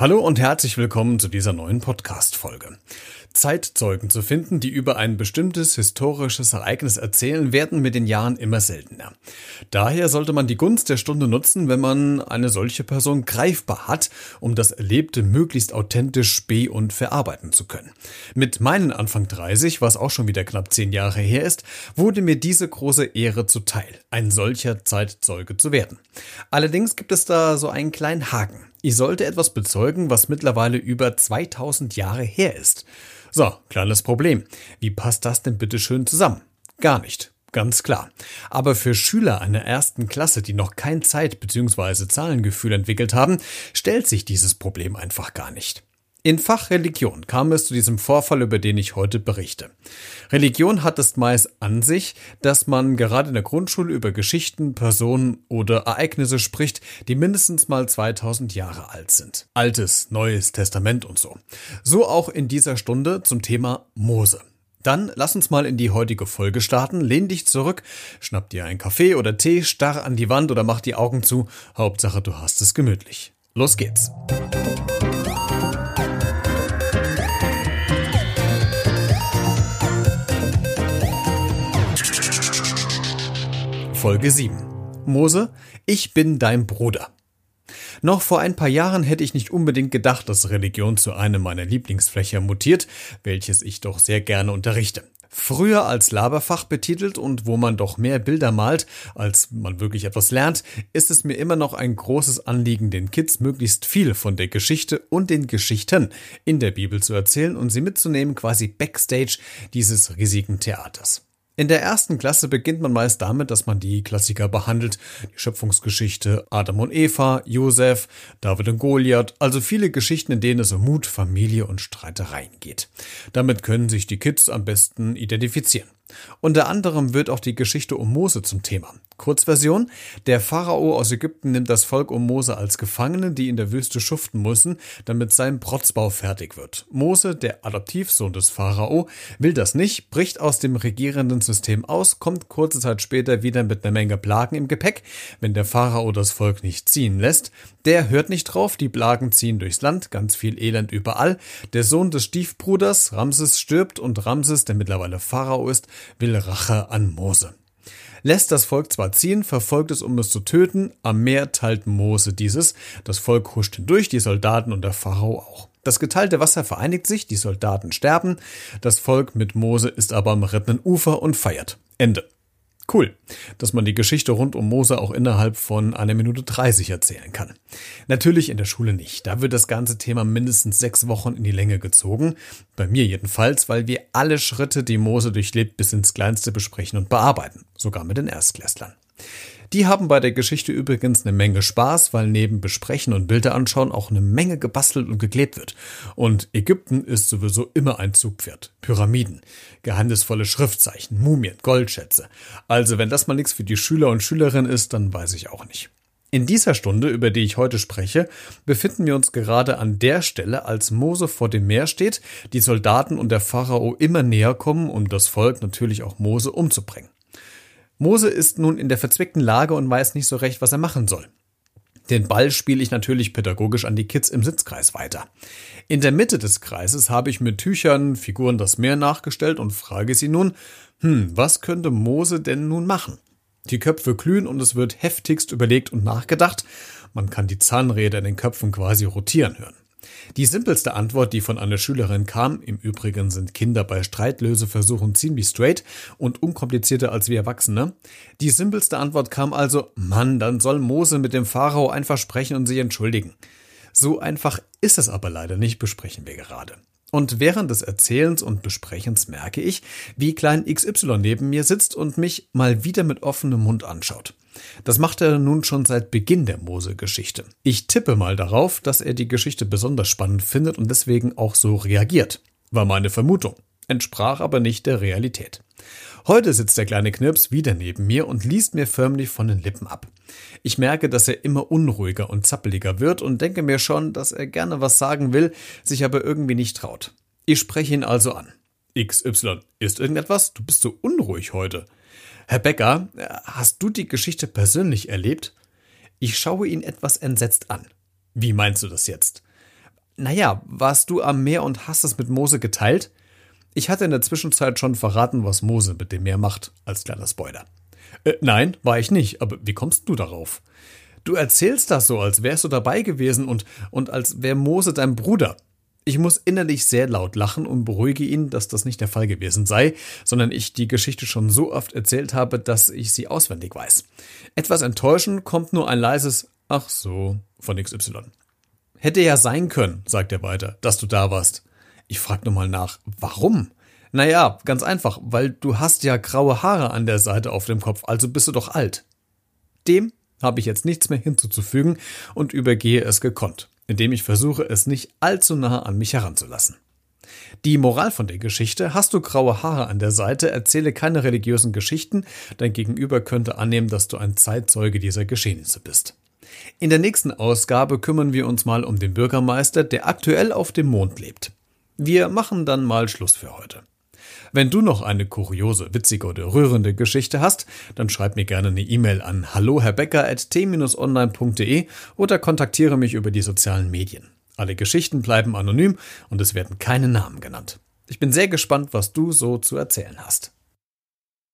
Hallo und herzlich willkommen zu dieser neuen Podcast-Folge. Zeitzeugen zu finden, die über ein bestimmtes historisches Ereignis erzählen, werden mit den Jahren immer seltener. Daher sollte man die Gunst der Stunde nutzen, wenn man eine solche Person greifbar hat, um das Erlebte möglichst authentisch be- und verarbeiten zu können. Mit meinen Anfang 30, was auch schon wieder knapp zehn Jahre her ist, wurde mir diese große Ehre zuteil, ein solcher Zeitzeuge zu werden. Allerdings gibt es da so einen kleinen Haken. Ich sollte etwas bezeugen, was mittlerweile über 2000 Jahre her ist. So, kleines Problem. Wie passt das denn bitte schön zusammen? Gar nicht. Ganz klar. Aber für Schüler einer ersten Klasse, die noch kein Zeit- bzw. Zahlengefühl entwickelt haben, stellt sich dieses Problem einfach gar nicht. In Fach Religion kam es zu diesem Vorfall, über den ich heute berichte. Religion hat es meist an sich, dass man gerade in der Grundschule über Geschichten, Personen oder Ereignisse spricht, die mindestens mal 2000 Jahre alt sind. Altes, Neues Testament und so. So auch in dieser Stunde zum Thema Mose. Dann lass uns mal in die heutige Folge starten. Lehn dich zurück, schnapp dir einen Kaffee oder Tee, starr an die Wand oder mach die Augen zu. Hauptsache, du hast es gemütlich. Los geht's. Folge 7. Mose, ich bin dein Bruder. Noch vor ein paar Jahren hätte ich nicht unbedingt gedacht, dass Religion zu einem meiner Lieblingsfächer mutiert, welches ich doch sehr gerne unterrichte. Früher als Laberfach betitelt und wo man doch mehr Bilder malt, als man wirklich etwas lernt, ist es mir immer noch ein großes Anliegen, den Kids möglichst viel von der Geschichte und den Geschichten in der Bibel zu erzählen und sie mitzunehmen quasi backstage dieses riesigen Theaters. In der ersten Klasse beginnt man meist damit, dass man die Klassiker behandelt, die Schöpfungsgeschichte Adam und Eva, Josef, David und Goliath, also viele Geschichten, in denen es um Mut, Familie und Streitereien geht. Damit können sich die Kids am besten identifizieren. Unter anderem wird auch die Geschichte um Mose zum Thema. Kurzversion. Der Pharao aus Ägypten nimmt das Volk um Mose als Gefangene, die in der Wüste schuften müssen, damit sein Protzbau fertig wird. Mose, der Adoptivsohn des Pharao, will das nicht, bricht aus dem regierenden System aus, kommt kurze Zeit später wieder mit einer Menge Plagen im Gepäck, wenn der Pharao das Volk nicht ziehen lässt. Der hört nicht drauf, die Plagen ziehen durchs Land, ganz viel Elend überall. Der Sohn des Stiefbruders, Ramses, stirbt und Ramses, der mittlerweile Pharao ist, will Rache an Mose lässt das Volk zwar ziehen, verfolgt es, um es zu töten, am Meer teilt Mose dieses, das Volk huscht hindurch, die Soldaten und der Pharao auch. Das geteilte Wasser vereinigt sich, die Soldaten sterben, das Volk mit Mose ist aber am rettenden Ufer und feiert. Ende. Cool, dass man die Geschichte rund um Mose auch innerhalb von einer Minute 30 erzählen kann. Natürlich in der Schule nicht. Da wird das ganze Thema mindestens sechs Wochen in die Länge gezogen. Bei mir jedenfalls, weil wir alle Schritte, die Mose durchlebt, bis ins Kleinste besprechen und bearbeiten. Sogar mit den Erstklässlern. Die haben bei der Geschichte übrigens eine Menge Spaß, weil neben Besprechen und Bilder anschauen auch eine Menge gebastelt und geklebt wird. Und Ägypten ist sowieso immer ein Zugpferd. Pyramiden, geheimnisvolle Schriftzeichen, Mumien, Goldschätze. Also wenn das mal nichts für die Schüler und Schülerinnen ist, dann weiß ich auch nicht. In dieser Stunde, über die ich heute spreche, befinden wir uns gerade an der Stelle, als Mose vor dem Meer steht, die Soldaten und der Pharao immer näher kommen, um das Volk natürlich auch Mose umzubringen. Mose ist nun in der verzwickten Lage und weiß nicht so recht, was er machen soll. Den Ball spiele ich natürlich pädagogisch an die Kids im Sitzkreis weiter. In der Mitte des Kreises habe ich mit Tüchern Figuren das Meer nachgestellt und frage sie nun, hm, was könnte Mose denn nun machen? Die Köpfe glühen und es wird heftigst überlegt und nachgedacht. Man kann die Zahnräder in den Köpfen quasi rotieren hören. Die simpelste Antwort, die von einer Schülerin kam, im Übrigen sind Kinder bei Streitlöseversuchen ziemlich straight und unkomplizierter als wir Erwachsene, die simpelste Antwort kam also, Mann, dann soll Mose mit dem Pharao einfach sprechen und sich entschuldigen. So einfach ist es aber leider nicht, besprechen wir gerade. Und während des Erzählens und Besprechens merke ich, wie klein XY neben mir sitzt und mich mal wieder mit offenem Mund anschaut. Das macht er nun schon seit Beginn der Mose-Geschichte. Ich tippe mal darauf, dass er die Geschichte besonders spannend findet und deswegen auch so reagiert. War meine Vermutung, entsprach aber nicht der Realität. Heute sitzt der kleine Knirps wieder neben mir und liest mir förmlich von den Lippen ab. Ich merke, dass er immer unruhiger und zappeliger wird und denke mir schon, dass er gerne was sagen will, sich aber irgendwie nicht traut. Ich spreche ihn also an. XY, ist irgendetwas? Du bist so unruhig heute. Herr Becker, hast du die Geschichte persönlich erlebt? Ich schaue ihn etwas entsetzt an. Wie meinst du das jetzt? Naja, warst du am Meer und hast es mit Mose geteilt? Ich hatte in der Zwischenzeit schon verraten, was Mose mit dem Meer macht, als kleiner Spoiler. Äh, nein, war ich nicht, aber wie kommst du darauf? Du erzählst das so, als wärst du dabei gewesen und, und als wär Mose dein Bruder. Ich muss innerlich sehr laut lachen und beruhige ihn, dass das nicht der Fall gewesen sei, sondern ich die Geschichte schon so oft erzählt habe, dass ich sie auswendig weiß. Etwas enttäuschend kommt nur ein leises Ach so von XY. Hätte ja sein können, sagt er weiter, dass du da warst. Ich frag nur mal nach, warum? Naja, ganz einfach, weil du hast ja graue Haare an der Seite auf dem Kopf, also bist du doch alt. Dem habe ich jetzt nichts mehr hinzuzufügen und übergehe es gekonnt, indem ich versuche, es nicht allzu nah an mich heranzulassen. Die Moral von der Geschichte, hast du graue Haare an der Seite, erzähle keine religiösen Geschichten, dein Gegenüber könnte annehmen, dass du ein Zeitzeuge dieser Geschehnisse bist. In der nächsten Ausgabe kümmern wir uns mal um den Bürgermeister, der aktuell auf dem Mond lebt. Wir machen dann mal Schluss für heute. Wenn du noch eine kuriose, witzige oder rührende Geschichte hast, dann schreib mir gerne eine E-Mail an halloherbecker.t-online.de oder kontaktiere mich über die sozialen Medien. Alle Geschichten bleiben anonym und es werden keine Namen genannt. Ich bin sehr gespannt, was du so zu erzählen hast.